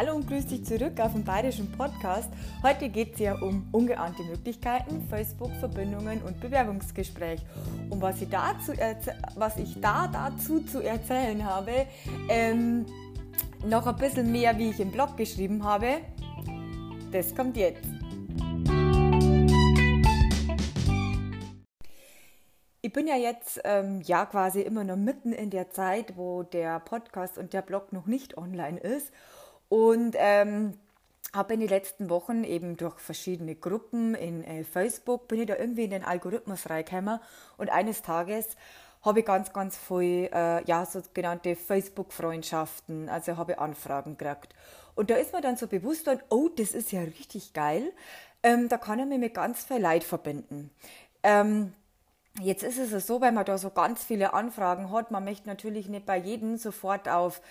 Hallo und grüß dich zurück auf dem Bayerischen Podcast. Heute geht es ja um ungeahnte Möglichkeiten, Facebook-Verbindungen und Bewerbungsgespräch. Und was ich, dazu was ich da dazu zu erzählen habe, ähm, noch ein bisschen mehr, wie ich im Blog geschrieben habe, das kommt jetzt. Ich bin ja jetzt ähm, ja quasi immer noch mitten in der Zeit, wo der Podcast und der Blog noch nicht online ist. Und ähm, habe in den letzten Wochen eben durch verschiedene Gruppen in äh, Facebook, bin ich da irgendwie in den Algorithmus reingekommen und eines Tages habe ich ganz, ganz viel, äh, ja, sogenannte Facebook-Freundschaften, also habe Anfragen gekriegt. Und da ist mir dann so bewusst worden, oh, das ist ja richtig geil, ähm, da kann ich mich mit ganz viel Leid verbinden. Ähm, Jetzt ist es so, wenn man da so ganz viele Anfragen hat, man möchte natürlich nicht bei jedem sofort auf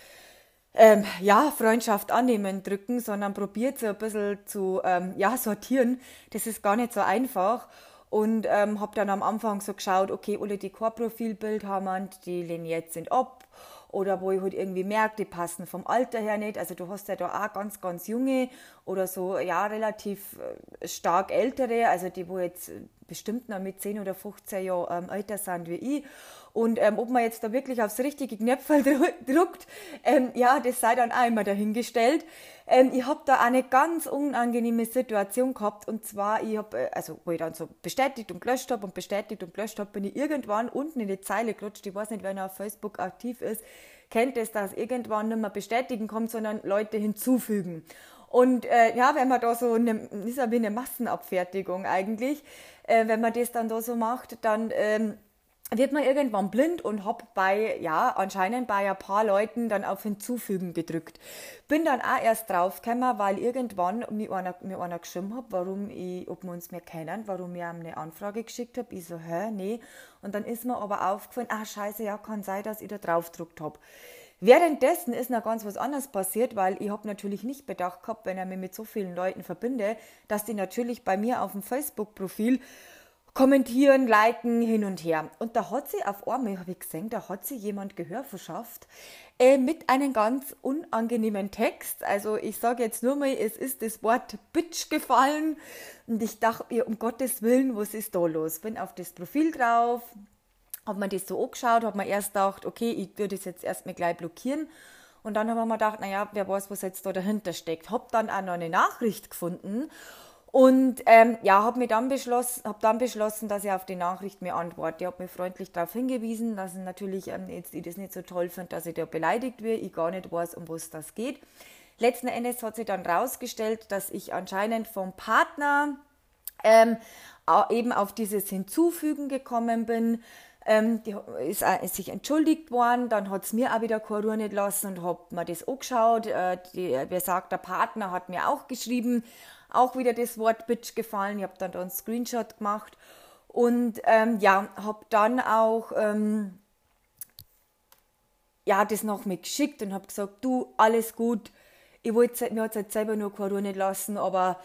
ähm, ja, Freundschaft annehmen drücken, sondern probiert so ein bisschen zu ähm, ja, sortieren. Das ist gar nicht so einfach. Und ähm, habe dann am Anfang so geschaut, okay, alle die Core-Profilbild haben, die lehnen sind ab. Oder wo ich halt irgendwie merke, die passen vom Alter her nicht. Also du hast ja da auch ganz, ganz junge oder so, ja, relativ äh, stark ältere, also die, wo jetzt bestimmt noch mit 10 oder 15 Jahren ähm, älter sind wie ich. Und ähm, ob man jetzt da wirklich aufs richtige Knöpfel druckt, ähm, ja, das sei dann immer dahingestellt. Ähm, ich habe da eine ganz unangenehme Situation gehabt und zwar, ich habe, äh, also wo ich dann so bestätigt und gelöscht habe und bestätigt und gelöscht habe, bin ich irgendwann unten in die Zeile gerutscht. Ich weiß nicht, wer noch auf Facebook aktiv ist, kennt es, dass irgendwann nicht mehr bestätigen kommt, sondern Leute hinzufügen. Und äh, ja, wenn man da so eine, ist ja wie eine Massenabfertigung eigentlich, äh, wenn man das dann da so macht, dann ähm, wird man irgendwann blind und hab bei, ja, anscheinend bei ein paar Leuten dann auf Hinzufügen gedrückt. Bin dann auch erst draufgekommen, weil irgendwann mir einer, mir einer geschrieben hat, warum ich, ob wir uns mehr kennen, warum ich ihm eine Anfrage geschickt habe. Ich so, hä, nee. Und dann ist mir aber aufgefallen, ah, scheiße, ja, kann sein, dass ich da draufgedruckt habe. Währenddessen ist noch ganz was anderes passiert, weil ich habe natürlich nicht bedacht gehabt, wenn er mich mit so vielen Leuten verbinde, dass die natürlich bei mir auf dem Facebook-Profil kommentieren, liken, hin und her. Und da hat sie auf einmal, habe ich gesehen, da hat sie jemand Gehör verschafft äh, mit einem ganz unangenehmen Text. Also ich sage jetzt nur mal, es ist das Wort Bitch gefallen und ich dachte mir, um Gottes Willen, was ist da los? Bin auf das Profil drauf, habe mir das so angeschaut, habe mir erst gedacht, okay, ich würde das jetzt erstmal gleich blockieren. Und dann habe ich mir gedacht, naja, wer weiß, was jetzt da dahinter steckt. Habe dann auch noch eine Nachricht gefunden und ähm, ja, habe dann beschlossen, habe dann beschlossen, dass ich auf die Nachricht mir antworte. Ich habe mir freundlich darauf hingewiesen, dass ich natürlich ähm, jetzt ich das nicht so toll finde, dass ich da beleidigt werde. Ich gar nicht weiß, um was das geht. Letzten Endes hat sich dann rausgestellt, dass ich anscheinend vom Partner ähm, eben auf dieses Hinzufügen gekommen bin. Ähm, die ist, äh, ist, sich entschuldigt worden, dann hat es mir auch wieder keine Ruhe nicht lassen und habe mir das angeschaut. Äh, die, wer sagt, der Partner hat mir auch geschrieben, auch wieder das Wort Bitch gefallen. Ich habe dann da einen Screenshot gemacht und ähm, ja, habe dann auch ähm, ja, das noch mitgeschickt und habe gesagt, du, alles gut. Ich wollte mir jetzt selber nur keine nicht lassen, aber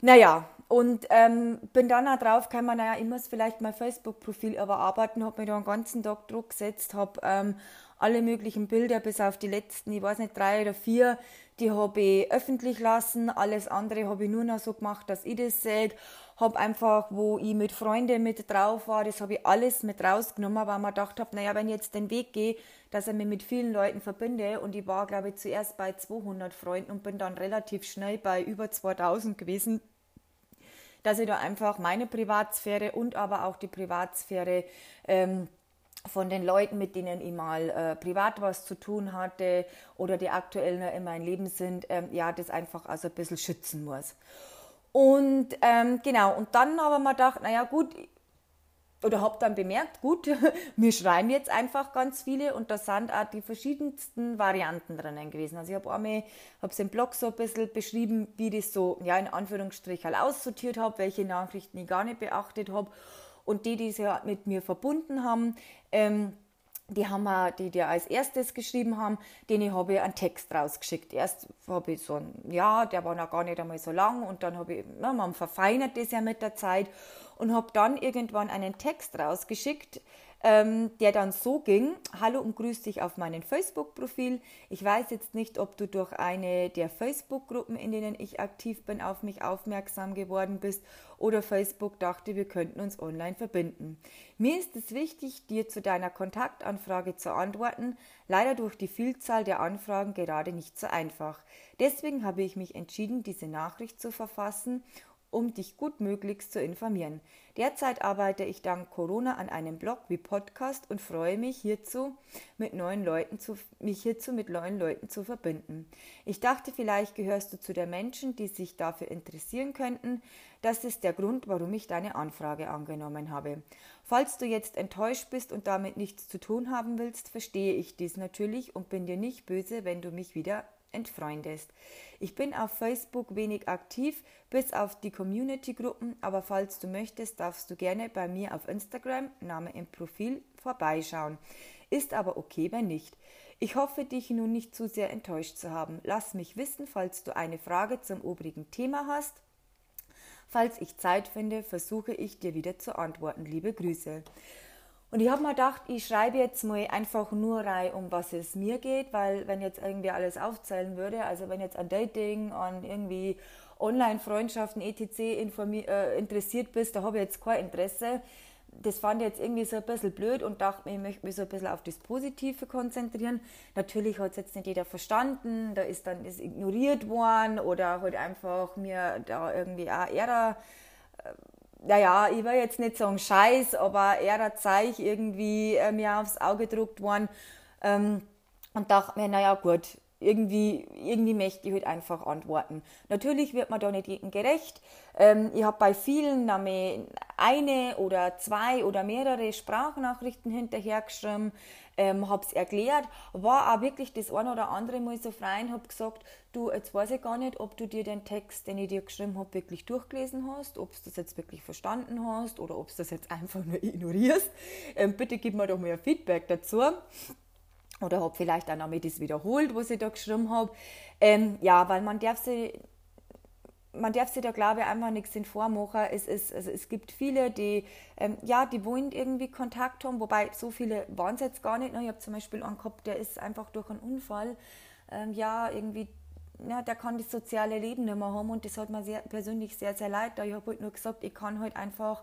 naja, und ähm, bin dann auch drauf gekommen, naja, ich muss vielleicht mein Facebook-Profil überarbeiten, habe mir da einen ganzen Tag Druck gesetzt, habe ähm, alle möglichen Bilder bis auf die letzten, ich weiß nicht, drei oder vier, die habe ich öffentlich lassen. Alles andere habe ich nur noch so gemacht, dass ich das sehe. Habe einfach, wo ich mit Freunden mit drauf war, das habe ich alles mit rausgenommen, weil man gedacht habe, naja, wenn ich jetzt den Weg gehe, dass ich mich mit vielen Leuten verbinde und ich war, glaube ich, zuerst bei 200 Freunden und bin dann relativ schnell bei über 2000 gewesen, dass ich da einfach meine Privatsphäre und aber auch die Privatsphäre ähm, von den Leuten, mit denen ich mal äh, privat was zu tun hatte oder die aktuell noch in meinem Leben sind, ähm, ja, das einfach also ein bisschen schützen muss. Und ähm, genau, und dann habe ich mir gedacht, naja gut, oder habe dann bemerkt, gut, wir schreiben jetzt einfach ganz viele und da sind auch die verschiedensten Varianten drinnen gewesen. Also ich habe einmal, habe es im Blog so ein bisschen beschrieben, wie das so, ja, in Anführungsstrichen aussortiert habe, welche Nachrichten ich gar nicht beachtet habe und die, die sich mit mir verbunden haben, ähm, die haben wir, die, die als erstes geschrieben haben, denen habe ich einen Text rausgeschickt. Erst habe ich so ein, ja, der war noch gar nicht einmal so lang und dann habe ich, na, man verfeinert das ja mit der Zeit und habe dann irgendwann einen Text rausgeschickt, ähm, der dann so ging, hallo und grüß dich auf meinem Facebook-Profil. Ich weiß jetzt nicht, ob du durch eine der Facebook-Gruppen, in denen ich aktiv bin, auf mich aufmerksam geworden bist oder Facebook dachte, wir könnten uns online verbinden. Mir ist es wichtig, dir zu deiner Kontaktanfrage zu antworten, leider durch die Vielzahl der Anfragen gerade nicht so einfach. Deswegen habe ich mich entschieden, diese Nachricht zu verfassen um dich gut möglichst zu informieren. Derzeit arbeite ich dank Corona an einem Blog wie Podcast und freue mich hierzu mit neuen Leuten zu, mich hierzu mit neuen Leuten zu verbinden. Ich dachte, vielleicht gehörst du zu den Menschen, die sich dafür interessieren könnten. Das ist der Grund, warum ich deine Anfrage angenommen habe. Falls du jetzt enttäuscht bist und damit nichts zu tun haben willst, verstehe ich dies natürlich und bin dir nicht böse, wenn du mich wieder entfreundest. Ich bin auf Facebook wenig aktiv, bis auf die Community-Gruppen, aber falls du möchtest, darfst du gerne bei mir auf Instagram, Name im Profil, vorbeischauen. Ist aber okay, wenn nicht. Ich hoffe, dich nun nicht zu sehr enttäuscht zu haben. Lass mich wissen, falls du eine Frage zum obrigen Thema hast. Falls ich Zeit finde, versuche ich dir wieder zu antworten. Liebe Grüße. Und ich habe mir gedacht, ich schreibe jetzt mal einfach nur rein, um was es mir geht, weil wenn jetzt irgendwie alles aufzählen würde, also wenn jetzt an Dating, an irgendwie Online-Freundschaften, etc. Äh, interessiert bist, da habe ich jetzt kein Interesse. Das fand ich jetzt irgendwie so ein bisschen blöd und dachte mir, ich möchte mich so ein bisschen auf das Positive konzentrieren. Natürlich hat es jetzt nicht jeder verstanden, da ist dann das ignoriert worden oder halt einfach mir da irgendwie auch eher naja, ich will jetzt nicht sagen Scheiß, aber er hat Zeich irgendwie äh, mir aufs Auge gedruckt worden. Ähm, und dachte mir, naja gut, irgendwie, irgendwie möchte ich halt einfach antworten. Natürlich wird man da nicht jedem gerecht. Ähm, ich habe bei vielen eine oder zwei oder mehrere Sprachnachrichten hinterhergeschrieben ähm, habe es erklärt, war auch wirklich das eine oder andere Mal so frei und habe gesagt, du, jetzt weiß ich gar nicht, ob du dir den Text, den ich dir geschrieben habe, wirklich durchgelesen hast, ob du das jetzt wirklich verstanden hast oder ob du das jetzt einfach nur ignorierst. Ähm, bitte gib mir doch mal ein Feedback dazu. Oder habe vielleicht auch noch mal das wiederholt, was ich da geschrieben habe. Ähm, ja, weil man darf sich man darf sich da, glaube ich, einfach nichts in vormachen. Es, ist, also es gibt viele, die, ähm, ja, die wollen irgendwie Kontakt haben, wobei so viele waren es jetzt gar nicht. Ne? Ich habe zum Beispiel einen gehabt, der ist einfach durch einen Unfall, ähm, ja, irgendwie, ja, der kann das soziale Leben nicht mehr haben und das hat mir sehr, persönlich sehr, sehr leid. Ich habe halt nur gesagt, ich kann halt einfach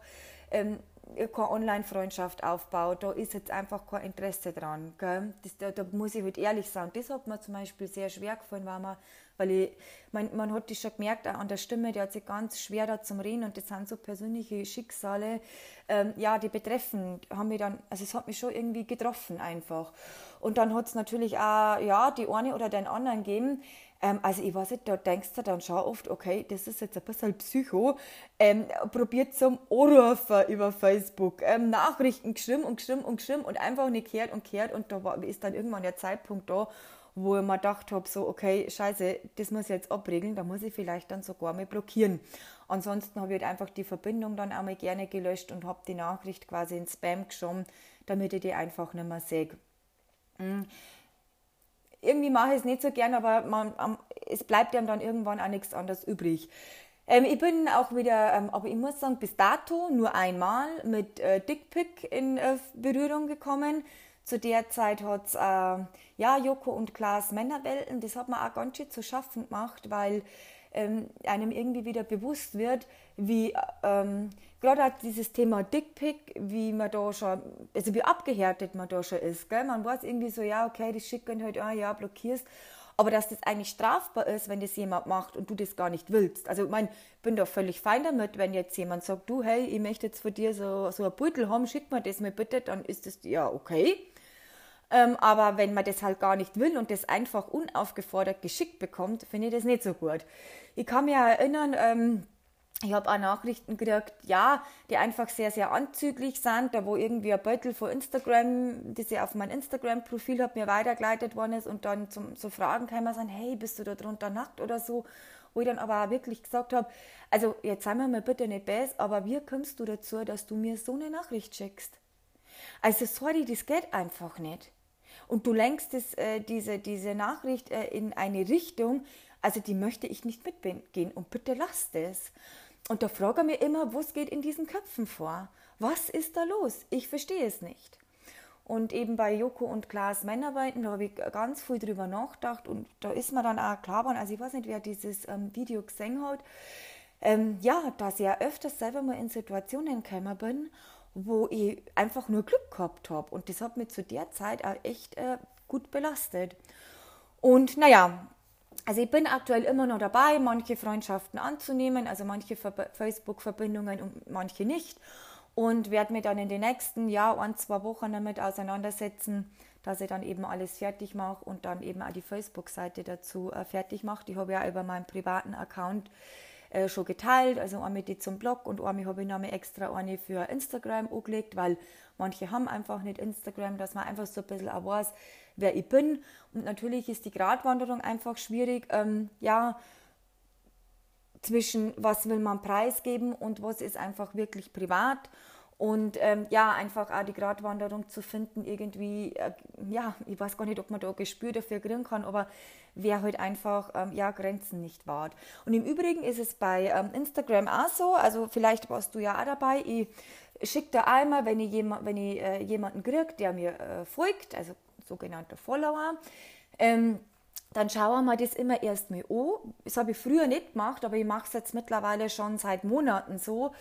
ähm, keine Online-Freundschaft aufbauen. Da ist jetzt einfach kein Interesse dran. Das, da, da, muss ich halt ehrlich sagen. Das hat mir zum Beispiel sehr schwer gefallen, weil man, weil ich, man, man hat das schon gemerkt, auch an der Stimme, die hat sich ganz schwer da zum Reden und das sind so persönliche Schicksale, ähm, ja, die betreffen, haben mich dann, also es hat mich schon irgendwie getroffen einfach. Und dann hat es natürlich auch, ja, die eine oder den anderen gegeben, ähm, also ich weiß nicht, da denkst du dann schon oft, okay, das ist jetzt ein bisschen Psycho, ähm, probiert zum Anrufen über Facebook, ähm, Nachrichten geschrieben und geschrieben und geschrieben und einfach nicht kehrt und kehrt und da war, ist dann irgendwann der Zeitpunkt da, wo ich mir gedacht habe, so, okay, scheiße, das muss ich jetzt abregeln, da muss ich vielleicht dann sogar mal blockieren. Ansonsten habe ich halt einfach die Verbindung dann auch mal gerne gelöscht und habe die Nachricht quasi in Spam geschoben, damit ich die einfach nicht mehr sehe. Mhm irgendwie mache ich es nicht so gern, aber man, es bleibt einem dann irgendwann auch nichts anderes übrig. Ähm, ich bin auch wieder, ähm, aber ich muss sagen, bis dato nur einmal mit äh, Dickpick in äh, Berührung gekommen. Zu der Zeit hat es äh, ja, Joko und Klaas Männerwelten, das hat man auch ganz schön zu schaffen gemacht, weil ähm, einem irgendwie wieder bewusst wird, wie ähm, gerade auch dieses Thema Dickpick, wie man da schon, also wie abgehärtet man da schon ist. Gell? Man weiß irgendwie so, ja, okay, das schicken halt, ah, ja, blockierst. Aber dass das eigentlich strafbar ist, wenn das jemand macht und du das gar nicht willst. Also ich meine, bin da völlig fein damit, wenn jetzt jemand sagt, du, hey, ich möchte jetzt von dir so, so ein Beutel haben, schick mir das mir bitte, dann ist das ja okay. Ähm, aber wenn man das halt gar nicht will und das einfach unaufgefordert geschickt bekommt, finde ich das nicht so gut. Ich kann mich erinnern, ähm, ich habe auch Nachrichten gekriegt, ja, die einfach sehr, sehr anzüglich sind, da wo irgendwie ein Beutel von Instagram, das ich auf mein Instagram-Profil habe, mir weitergeleitet worden ist und dann zum, so Fragen kamen, sagen, hey, bist du da drunter nackt oder so, wo ich dann aber auch wirklich gesagt habe, also jetzt sei mir mal bitte nicht best, aber wie kommst du dazu, dass du mir so eine Nachricht schickst? Also sorry, das geht einfach nicht. Und du lenkst das, äh, diese, diese Nachricht äh, in eine Richtung, also die möchte ich nicht mitgehen und bitte lass das. Und da frage ich mich immer, was geht in diesen Köpfen vor? Was ist da los? Ich verstehe es nicht. Und eben bei Joko und Klaas Männerweiten, da habe ich ganz viel drüber nachgedacht und da ist mir dann auch klar geworden, also ich weiß nicht, wer dieses ähm, Video gesehen hat, ähm, ja, dass ich ja öfters selber mal in Situationen gekommen bin, wo ich einfach nur Glück gehabt habe. Und das hat mich zu der Zeit auch echt äh, gut belastet. Und naja, also ich bin aktuell immer noch dabei, manche Freundschaften anzunehmen, also manche Facebook-Verbindungen und manche nicht. Und werde mich dann in den nächsten Jahr, ein, zwei Wochen damit auseinandersetzen, dass ich dann eben alles fertig mache und dann eben auch die Facebook-Seite dazu äh, fertig mache. Die habe ich ja über meinen privaten Account äh, schon geteilt, also einmal die zum Blog und einmal habe ich noch extra eine für Instagram angelegt, weil manche haben einfach nicht Instagram, dass man einfach so ein bisschen auch weiß, wer ich bin. Und natürlich ist die Gratwanderung einfach schwierig, ähm, ja, zwischen was will man preisgeben und was ist einfach wirklich privat. Und ähm, ja, einfach auch die Gratwanderung zu finden, irgendwie, äh, ja, ich weiß gar nicht, ob man da Gespür dafür kriegen kann, aber wer halt einfach, ähm, ja, Grenzen nicht wahrt. Und im Übrigen ist es bei ähm, Instagram auch so, also vielleicht warst du ja auch dabei, ich schicke da einmal, wenn ich, jemand, wenn ich äh, jemanden kriege, der mir äh, folgt, also sogenannter Follower, ähm, dann schauen wir das immer erst mal an. Das habe ich früher nicht gemacht, aber ich mache es jetzt mittlerweile schon seit Monaten so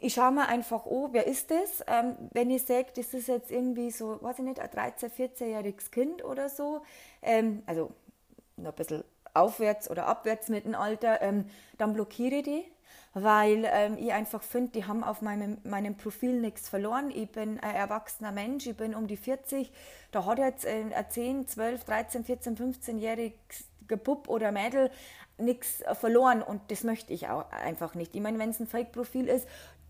ich schaue mir einfach an, wer ist das? Ähm, wenn ich sage, das ist jetzt irgendwie so, weiß ich nicht, ein 13-, 14-jähriges Kind oder so, ähm, also noch ein bisschen aufwärts oder abwärts mit dem Alter, ähm, dann blockiere ich die, weil ähm, ich einfach finde, die haben auf meinem, meinem Profil nichts verloren. Ich bin ein erwachsener Mensch, ich bin um die 40, da hat jetzt ein 10, 12, 13, 14, 15-jähriges Bub oder Mädel nichts verloren und das möchte ich auch einfach nicht. Ich meine, wenn es ein Fake-Profil ist,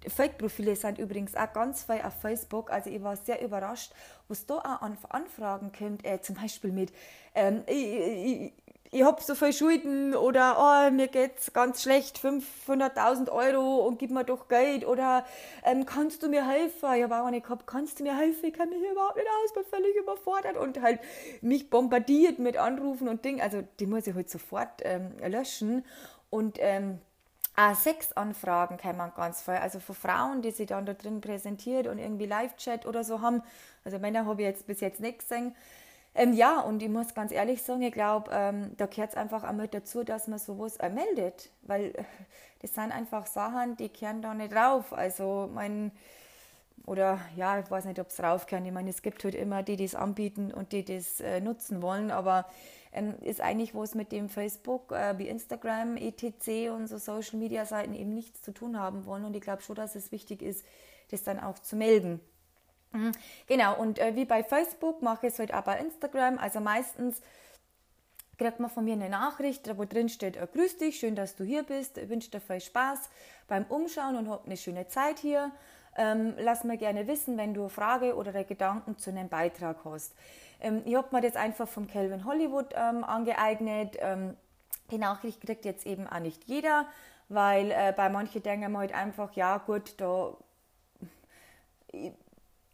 Fake-Profile sind übrigens auch ganz viel auf Facebook. Also ich war sehr überrascht, was da auch an Anfragen kommt, äh, zum Beispiel mit ähm, ich, ich, ich habe so viel Schulden oder oh, mir geht's ganz schlecht, 500.000 Euro und gib mir doch Geld oder ähm, kannst du mir helfen? Ich habe auch nicht gehabt, kannst du mir helfen? Ich kann mich hier überhaupt nicht aus, bin völlig überfordert und halt mich bombardiert mit Anrufen und Dingen. Also die muss ich halt sofort ähm, löschen und ähm, auch Sexanfragen man ganz viel. Also von Frauen, die sich dann da drin präsentiert und irgendwie Live-Chat oder so haben. Also Männer habe ich jetzt bis jetzt nicht gesehen. Ähm, ja, und ich muss ganz ehrlich sagen, ich glaube, ähm, da gehört es einfach einmal dazu, dass man sowas äh, meldet. Weil das sind einfach Sachen, die kehren da nicht drauf. Also mein oder ja, ich weiß nicht, ob es raufkehren. Ich meine, es gibt halt immer die, die es anbieten und die das äh, nutzen wollen, aber ähm, ist eigentlich, wo es mit dem Facebook äh, wie Instagram, etc. und so Social Media Seiten eben nichts zu tun haben wollen. Und ich glaube schon, dass es wichtig ist, das dann auch zu melden. Mhm. Genau, und äh, wie bei Facebook mache ich es halt auch bei Instagram. Also meistens kriegt man von mir eine Nachricht, wo drin steht, äh, grüß dich, schön, dass du hier bist, ich wünsche dir viel Spaß beim Umschauen und hab eine schöne Zeit hier. Ähm, lass mir gerne wissen, wenn du eine Frage oder Gedanken zu einem Beitrag hast. Ähm, ich habe mir das einfach vom Calvin Hollywood ähm, angeeignet. Ähm, die Nachricht kriegt jetzt eben auch nicht jeder, weil äh, bei manchen denken wir halt einfach, ja gut, da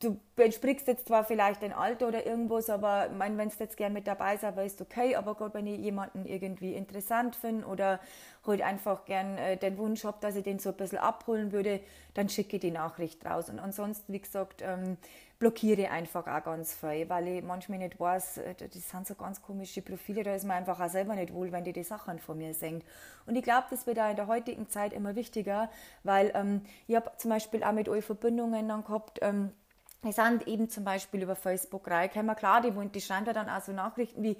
du entsprichst jetzt zwar vielleicht ein Alter oder irgendwas, aber wenn du jetzt gern mit dabei sein weißt okay, aber Gott, wenn ich jemanden irgendwie interessant finde oder halt einfach gern äh, den Wunsch habe, dass ich den so ein bisschen abholen würde, dann schicke ich die Nachricht raus. Und ansonsten, wie gesagt, ähm, blockiere einfach auch ganz viel, weil ich manchmal nicht weiß, äh, das sind so ganz komische Profile, da ist man einfach auch selber nicht wohl, wenn die die Sachen von mir sehen. Und ich glaube, das wird auch in der heutigen Zeit immer wichtiger, weil ähm, ich habe zum Beispiel auch mit euch Verbindungen dann gehabt, ähm, wir sind eben zum Beispiel über Facebook reingekommen. Klar, die, die schreiben da dann auch so Nachrichten wie,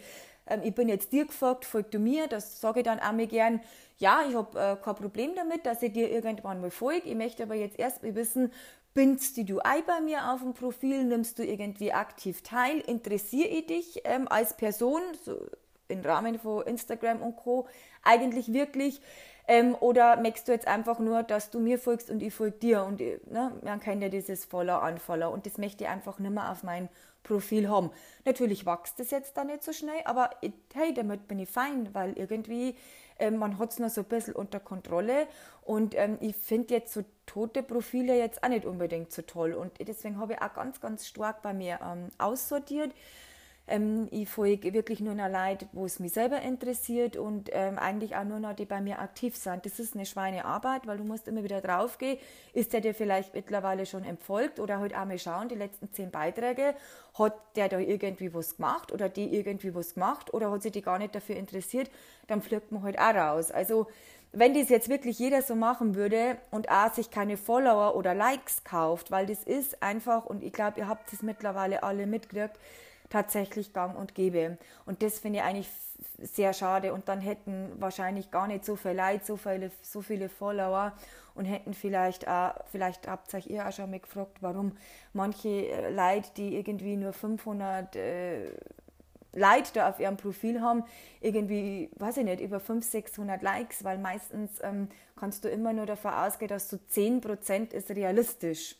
ähm, ich bin jetzt dir gefolgt, folg du mir. Das sage ich dann auch mir gern. Ja, ich habe äh, kein Problem damit, dass ich dir irgendwann mal folge. Ich möchte aber jetzt erst mal wissen, bindst du ein bei mir auf dem Profil, nimmst du irgendwie aktiv teil, interessiere ich dich ähm, als Person, so im Rahmen von Instagram und Co. eigentlich wirklich ähm, oder merkst du jetzt einfach nur, dass du mir folgst und ich folge dir und ich, ne, man kennt ja dieses Follow, Unfollow und das möchte ich einfach nicht mehr auf mein Profil haben. Natürlich wächst das jetzt da nicht so schnell, aber hey, damit bin ich fein, weil irgendwie ähm, man hat es noch so ein bisschen unter Kontrolle und ähm, ich finde jetzt so tote Profile jetzt auch nicht unbedingt so toll und deswegen habe ich auch ganz, ganz stark bei mir ähm, aussortiert Ähm, ich folge wirklich nur noch Leute, wo es mich selber interessiert und ähm, eigentlich auch nur noch die bei mir aktiv sind. Das ist eine Schweinearbeit, weil du musst immer wieder draufgehen. Ist der dir vielleicht mittlerweile schon entfolgt oder halt auch mal schauen, die letzten zehn Beiträge, hat der da irgendwie was gemacht oder die irgendwie was gemacht oder hat sich die gar nicht dafür interessiert, dann fliegt man halt auch raus. Also wenn das jetzt wirklich jeder so machen würde und auch sich keine Follower oder Likes kauft, weil das ist einfach, und ich glaube, ihr habt es mittlerweile alle mitgekriegt, tatsächlich gang und gäbe. Und das finde ich eigentlich sehr schade. Und dann hätten wahrscheinlich gar nicht so viele Leute, so viele, so viele Follower und hätten vielleicht auch, vielleicht habt ihr euch auch schon mal gefragt, warum manche äh, Leute, die irgendwie nur 500 äh, Leute da auf ihrem Profil haben, irgendwie, weiß ich nicht, über 500, 600 Likes, weil meistens ähm, kannst du immer nur davon ausgehen, dass so 10% ist realistisch.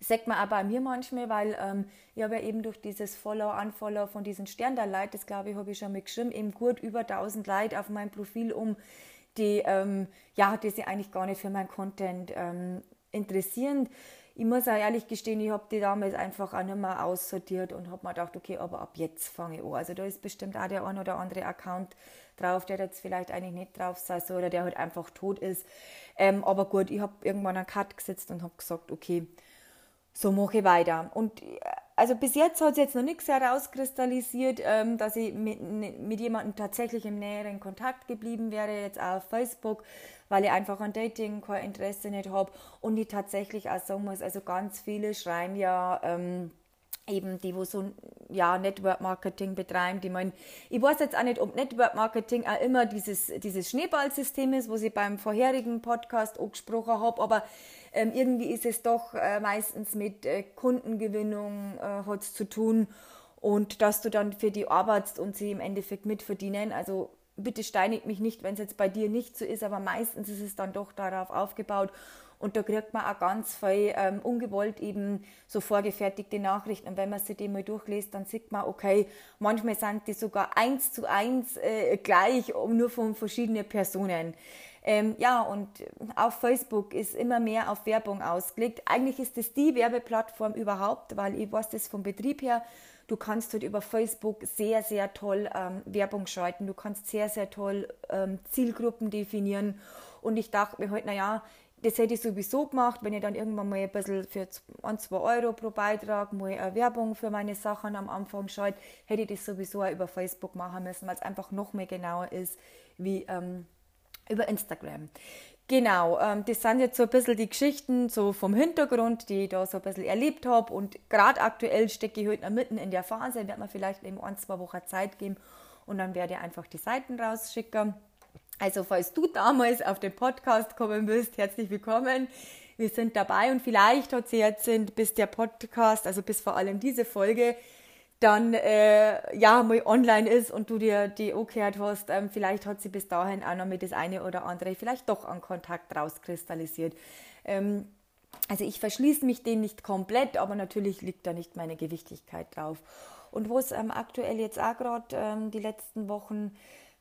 Das sagt man bei mir manchmal, weil ähm, ich habe ja eben durch dieses Follow, Unfollow von diesen Sterndal-Leuten, das glaube ich, habe ich schon mal geschrieben, eben gut über 1000 Leute auf meinem Profil um, die, ähm, ja, die sich eigentlich gar nicht für meinen Content ähm, interessieren. Ich muss auch ehrlich gestehen, ich habe die damals einfach auch nicht mehr aussortiert und habe mir gedacht, okay, aber ab jetzt fange ich an. Also da ist bestimmt auch der ein oder andere Account drauf, der jetzt vielleicht eigentlich nicht drauf sein soll oder der halt einfach tot ist. Ähm, aber gut, ich habe irgendwann einen Cut gesetzt und habe gesagt, okay, so mache ich weiter. Und also bis jetzt hat sich jetzt noch nichts herauskristallisiert, ähm, dass ich mit, mit jemandem tatsächlich im näheren Kontakt geblieben wäre, jetzt auch auf Facebook, weil ich einfach an Dating kein Interesse nicht habe und ich tatsächlich auch sagen muss, also ganz viele schreien ja, ähm, eben die, wo so ja, Network Marketing betreiben, die meinen, ich weiß jetzt auch nicht, ob Network Marketing auch immer dieses, dieses Schneeballsystem ist, wo ich beim vorherigen Podcast auch gesprochen habe, aber ähm, irgendwie ist es doch äh, meistens mit äh, Kundengewinnung äh, hat zu tun und dass du dann für die arbeitest und sie im Endeffekt mitverdienen. Also bitte steinigt mich nicht, wenn es jetzt bei dir nicht so ist, aber meistens ist es dann doch darauf aufgebaut. Und da kriegt man auch ganz viel ähm, ungewollt eben so vorgefertigte Nachrichten. Und wenn man sich die mal durchliest, dann sieht man, okay, manchmal sind die sogar eins zu eins äh, gleich, nur von verschiedenen Personen. Ähm, ja, und auf Facebook ist immer mehr auf Werbung ausgelegt. Eigentlich ist es die Werbeplattform überhaupt, weil ich weiß das vom Betrieb her. Du kannst dort über Facebook sehr, sehr toll ähm, Werbung schalten. Du kannst sehr, sehr toll ähm, Zielgruppen definieren. Und ich dachte mir halt, naja, das hätte ich sowieso gemacht, wenn ich dann irgendwann mal ein bisschen für 1, 2 Euro pro Beitrag mal eine Werbung für meine Sachen am Anfang schalte, hätte ich das sowieso auch über Facebook machen müssen, weil es einfach noch mehr genauer ist, wie ähm, über Instagram. Genau, ähm, das sind jetzt so ein bisschen die Geschichten so vom Hintergrund, die ich da so ein bisschen erlebt habe. Und gerade aktuell stecke ich heute noch mitten in der Phase, werde mir vielleicht eben ein, zwei Wochen Zeit geben und dann werde ich einfach die Seiten rausschicken. Also falls du damals auf den Podcast kommen willst, herzlich willkommen. Wir sind dabei und vielleicht hat sie jetzt, bis der Podcast, also bis vor allem diese Folge, dann äh, ja mal online ist und du dir die angehört hast, ähm, vielleicht hat sie bis dahin auch noch mit das eine oder andere vielleicht doch an Kontakt rauskristallisiert. Ähm, also ich verschließe mich dem nicht komplett, aber natürlich liegt da nicht meine Gewichtigkeit drauf. Und wo es ähm, aktuell jetzt auch gerade ähm, die letzten Wochen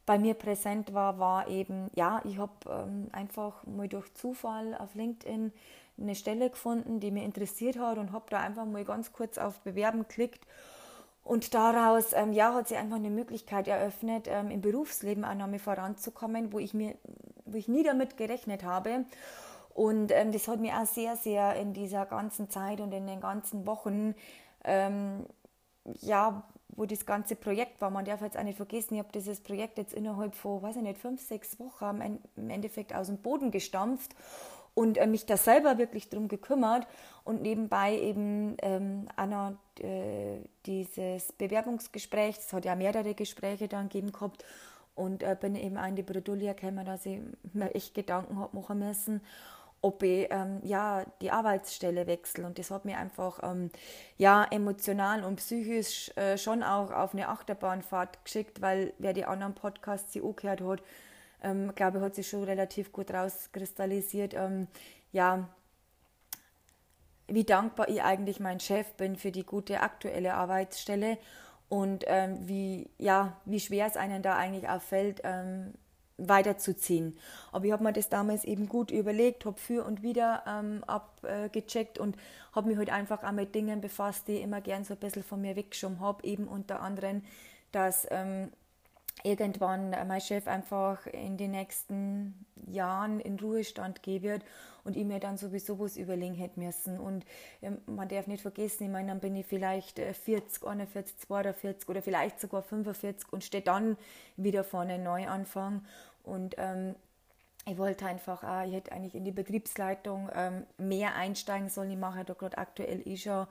bei mir präsent war, war eben, ja, ich habe ähm, einfach mal durch Zufall auf LinkedIn eine Stelle gefunden, die mich interessiert hat und habe da einfach mal ganz kurz auf Bewerben geklickt und daraus ähm, ja, hat sich einfach eine Möglichkeit eröffnet, ähm, im Berufsleben auch noch voranzukommen, wo ich, mir, wo ich nie damit gerechnet habe. Und ähm, das hat mir auch sehr, sehr in dieser ganzen Zeit und in den ganzen Wochen, ähm, ja, wo das ganze Projekt war, man darf jetzt auch nicht vergessen, ich habe dieses Projekt jetzt innerhalb von, weiß ich nicht, fünf, sechs Wochen im Endeffekt aus dem Boden gestampft und äh, mich da selber wirklich drum gekümmert und nebenbei eben ähm, Anna äh, dieses Bewerbungsgespräch, es hat ja mehrere Gespräche dann gegeben gehabt und äh, bin eben an die Bredouille gekommen, dass ich mir echt Gedanken habe machen müssen, ob ich ähm, ja die Arbeitsstelle wechsle. Und das hat mir einfach ähm, ja emotional und psychisch äh, schon auch auf eine Achterbahnfahrt geschickt, weil wer die anderen Podcasts sie auch gehört hat, ähm, glaube ich, hat sich schon relativ gut rauskristallisiert. Ähm, ja, wie dankbar ich eigentlich mein Chef bin für die gute aktuelle Arbeitsstelle und ähm, wie, ja, wie schwer es einem da eigentlich auch fällt, ähm, weiterzuziehen. Aber ich habe mir das damals eben gut überlegt, habe für und wieder ähm, abgecheckt und habe mich halt einfach auch mit Dingen befasst, die ich immer gern so ein bisschen von mir weggeschoben habe, eben unter anderem, dass ähm, irgendwann mein Chef einfach in den nächsten Jahren in Ruhestand gehen wird und ich mir dann sowieso was überlegen hätte müssen. Und ähm, man darf nicht vergessen, ich meine, dann bin ich vielleicht 40, 41, 42 oder vielleicht sogar 45 und stehe dann wieder vorne neu anfangen. Und ähm, ich wollte einfach auch, ich hätte eigentlich in die Betriebsleitung ähm, mehr einsteigen sollen. Ich mache da gerade aktuell eh schon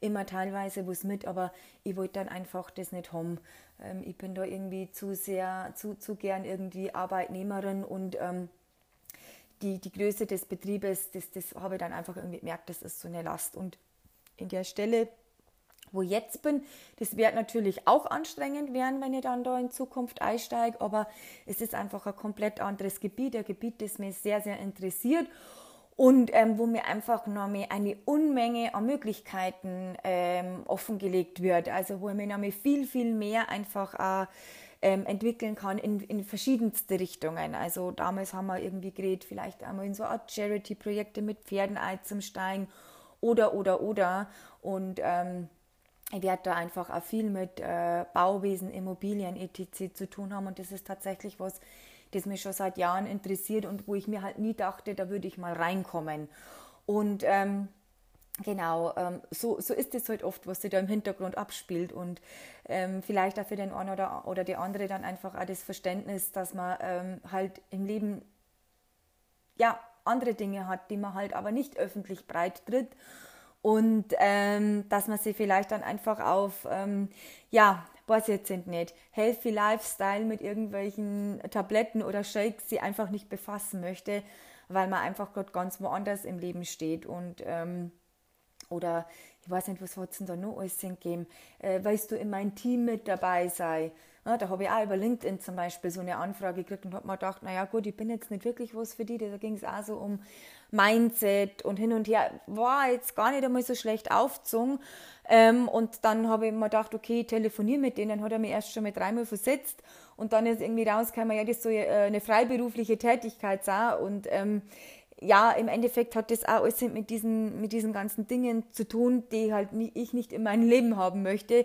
immer teilweise was mit, aber ich wollte dann einfach das nicht haben. Ähm, ich bin da irgendwie zu sehr, zu, zu gern irgendwie Arbeitnehmerin und ähm, die, die Größe des Betriebes, das, das habe ich dann einfach irgendwie gemerkt, das ist so eine Last. Und in der Stelle, wo ich jetzt bin, das wird natürlich auch anstrengend werden, wenn ich dann da in Zukunft einsteige, aber es ist einfach ein komplett anderes Gebiet, ein Gebiet, das mich sehr, sehr interessiert und ähm, wo mir einfach noch eine Unmenge an Möglichkeiten ähm, offengelegt wird. Also wo ich mir noch viel, viel mehr einfach auch ähm, entwickeln kann in, in verschiedenste Richtungen. Also damals haben wir irgendwie geredet, vielleicht einmal in so Art Charity-Projekte mit Pferden einzusteigen oder, oder, oder. Und ähm, ich werde da einfach auch viel mit äh, Bauwesen, Immobilien, etc. zu tun haben. Und das ist tatsächlich was, das mich schon seit Jahren interessiert und wo ich mir halt nie dachte, da würde ich mal reinkommen. Und ähm, genau, ähm, so, so ist es halt oft, was sich da im Hintergrund abspielt und ähm, vielleicht auch für den einen oder, oder die andere dann einfach auch das Verständnis, dass man ähm, halt im Leben ja andere Dinge hat, die man halt aber nicht öffentlich breit tritt und ähm, dass man sie vielleicht dann einfach auf ähm, ja weiß jetzt nicht, Healthy Lifestyle mit irgendwelchen Tabletten oder Shakes sie einfach nicht befassen möchte, weil man einfach gerade ganz woanders im Leben steht und ähm, oder ich weiß nicht, was hat es denn da noch alles gegeben, äh, weißt du, in meinem Team mit dabei sei. Ja, da habe ich auch über LinkedIn zum Beispiel so eine Anfrage gekriegt und habe mir gedacht, naja gut, ich bin jetzt nicht wirklich was für die. Da ging es auch so um Mindset und hin und her. War jetzt gar nicht einmal so schlecht aufgezogen. Ähm, und dann habe ich mir gedacht, okay, telefoniere mit denen. Hat er mir erst schon mit dreimal versetzt. Und dann ist irgendwie rausgekommen, ja, das soll äh, eine freiberufliche Tätigkeit sein. Und ähm, ja, im Endeffekt hat das auch alles mit diesen, mit diesen ganzen Dingen zu tun, die halt ich nicht in meinem Leben haben möchte.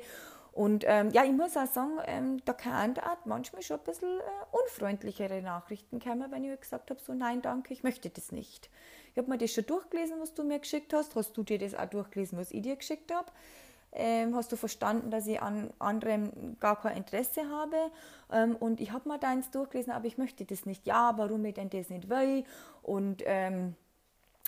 Und ähm, ja, ich muss auch sagen, ähm, da kann Art manchmal schon ein bisschen äh, unfreundlichere Nachrichten kommen, wenn ich halt gesagt habe, so nein, danke, ich möchte das nicht. Ich habe mir das schon durchgelesen, was du mir geschickt hast. Hast du dir das auch durchgelesen, was ich dir geschickt habe? Ähm, hast du verstanden, dass ich an anderem gar kein Interesse habe? Ähm, und ich habe mir deins durchgelesen, aber ich möchte das nicht. Ja, warum ich denn das nicht will? Und ähm,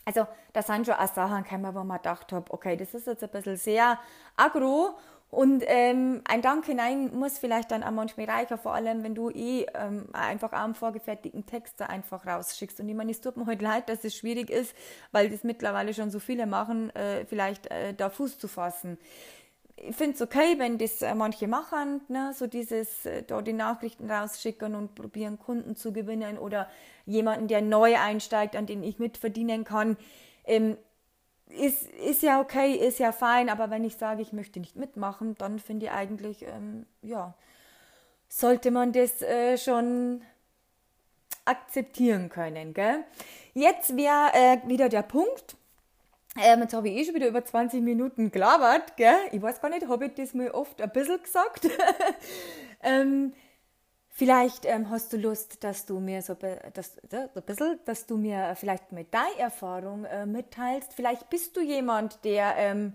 also da sind schon auch Sachen gekommen, wo man gedacht habe, okay, das ist jetzt ein bisschen sehr agro und ähm, ein Danke, nein, muss vielleicht dann auch manchmal reicher, vor allem wenn du eh ähm, einfach einen vorgefertigten Text da einfach rausschickst. Und ich meine, es tut mir heute halt leid, dass es schwierig ist, weil das mittlerweile schon so viele machen, äh, vielleicht äh, da Fuß zu fassen. Ich finde es okay, wenn das äh, manche machen, ne? so dieses, äh, da die Nachrichten rausschicken und probieren, Kunden zu gewinnen oder jemanden, der neu einsteigt, an den ich mitverdienen kann. Ähm, ist, ist ja okay, ist ja fein, aber wenn ich sage, ich möchte nicht mitmachen, dann finde ich eigentlich, ähm, ja, sollte man das äh, schon akzeptieren können. Gell? Jetzt wäre äh, wieder der Punkt. Ähm, jetzt habe ich eh schon wieder über 20 Minuten gelabert. Gell? Ich weiß gar nicht, habe ich das mal oft ein bisschen gesagt. ähm, Vielleicht ähm, hast du Lust, dass du mir so, dass, so ein bisschen, dass du mir vielleicht mit deiner Erfahrung äh, mitteilst. Vielleicht bist du jemand, der, ähm,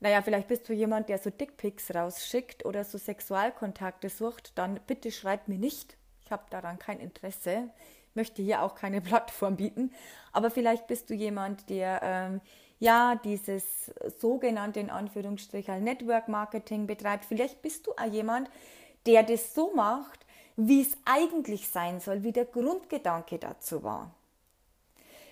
naja, vielleicht bist du jemand, der so Dickpics rausschickt oder so Sexualkontakte sucht. Dann bitte schreib mir nicht. Ich habe daran kein Interesse. Möchte hier auch keine Plattform bieten. Aber vielleicht bist du jemand, der ähm, ja dieses sogenannte in Anführungsstrichen Network Marketing betreibt. Vielleicht bist du auch jemand, der das so macht, wie es eigentlich sein soll, wie der Grundgedanke dazu war.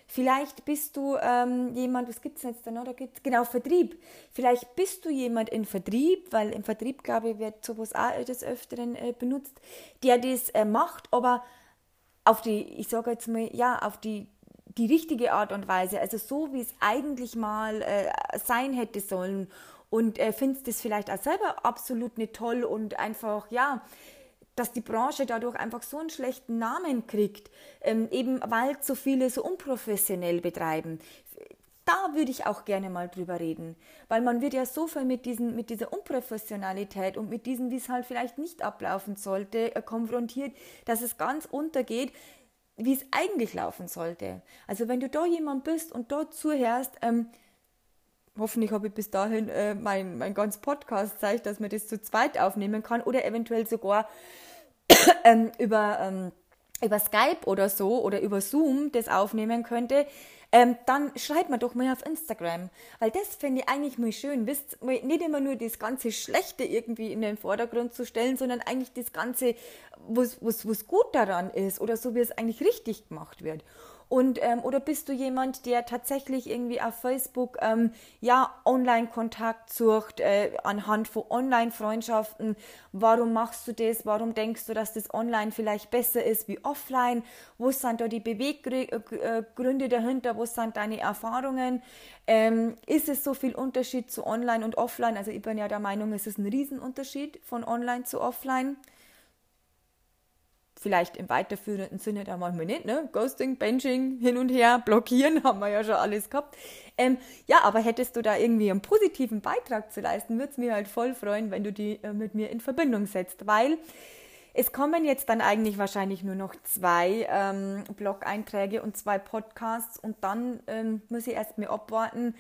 Vielleicht bist du ähm, jemand, was gibt es jetzt da noch? Da gibt's, genau, Vertrieb. Vielleicht bist du jemand in Vertrieb, weil im Vertrieb, glaube ich, wird sowas auch des Öfteren äh, benutzt, der das äh, macht, aber auf die, ich sage jetzt mal, ja, auf die, die richtige Art und Weise, also so, wie es eigentlich mal äh, sein hätte sollen und äh, findest das vielleicht auch selber absolut nicht toll und einfach, ja, dass die Branche dadurch einfach so einen schlechten Namen kriegt, ähm, eben weil so viele so unprofessionell betreiben. Da würde ich auch gerne mal drüber reden, weil man wird ja so viel mit, diesen, mit dieser Unprofessionalität und mit diesem, wie es halt vielleicht nicht ablaufen sollte, äh, konfrontiert, dass es ganz untergeht, wie es eigentlich laufen sollte. Also wenn du da jemand bist und dort zuhörst, ähm, hoffentlich habe ich bis dahin äh, mein, mein ganz Podcast zeigt, dass man das zu zweit aufnehmen kann oder eventuell sogar ähm, über, ähm, über Skype oder so oder über Zoom das aufnehmen könnte, ähm, dann schreibt mir doch mal auf Instagram. Weil das finde ich eigentlich mal schön. Wisst, nicht immer nur das ganze Schlechte irgendwie in den Vordergrund zu stellen, sondern eigentlich das Ganze, was, was, was gut daran ist oder so, wie es eigentlich richtig gemacht wird. Und, ähm, oder bist du jemand, der tatsächlich irgendwie auf Facebook ähm, ja Online-Kontakt sucht, äh, anhand von Online-Freundschaften? Warum machst du das? Warum denkst du, dass das online vielleicht besser ist wie offline? Wo sind da die Beweggründe dahinter? Wo sind deine Erfahrungen? Ähm, ist es so viel Unterschied zu online und offline? Also ich bin ja der Meinung, es ist ein Riesenunterschied von online zu offline vielleicht im weiterführenden Sinne da manchmal nicht, ne? Ghosting, Benching, hin und her, blockieren, haben wir ja schon alles gehabt. Ähm, ja, aber hättest du da irgendwie einen positiven Beitrag zu leisten, würde es mir halt voll freuen, wenn du die äh, mit mir in Verbindung setzt, weil es kommen jetzt dann eigentlich wahrscheinlich nur noch zwei ähm, Blog-Einträge und zwei Podcasts und dann ähm, muss ich erst mal abwarten,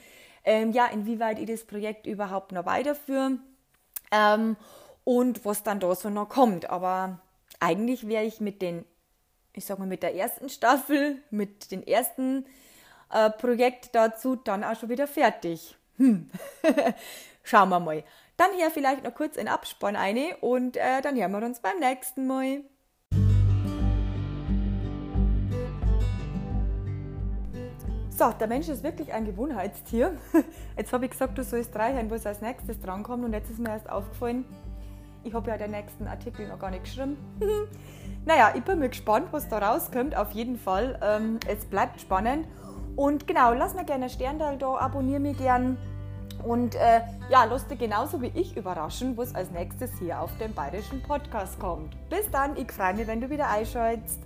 ähm, ja, inwieweit ich das Projekt überhaupt noch weiterführe ähm, und was dann da so noch kommt. Aber eigentlich wäre ich mit den, ich sag mal, mit der ersten Staffel, mit dem ersten äh, Projekt dazu dann auch schon wieder fertig. Hm. Schauen wir mal. Dann hier vielleicht noch kurz in Abspann eine und äh, dann hören wir uns beim nächsten Mal. So, der Mensch ist wirklich ein Gewohnheitstier. Jetzt habe ich gesagt, du sollst drei hören, was als nächstes drankommt und jetzt ist mir erst aufgefallen, ich habe ja den nächsten Artikel noch gar nicht geschrieben. naja, ich bin mal gespannt, was da rauskommt. Auf jeden Fall. Ähm, es bleibt spannend. Und genau, lass mir gerne einen Stern da, abonniere mich gern. Und äh, ja, lass dich genauso wie ich überraschen, was als nächstes hier auf dem Bayerischen Podcast kommt. Bis dann, ich freue mich, wenn du wieder einschaltest.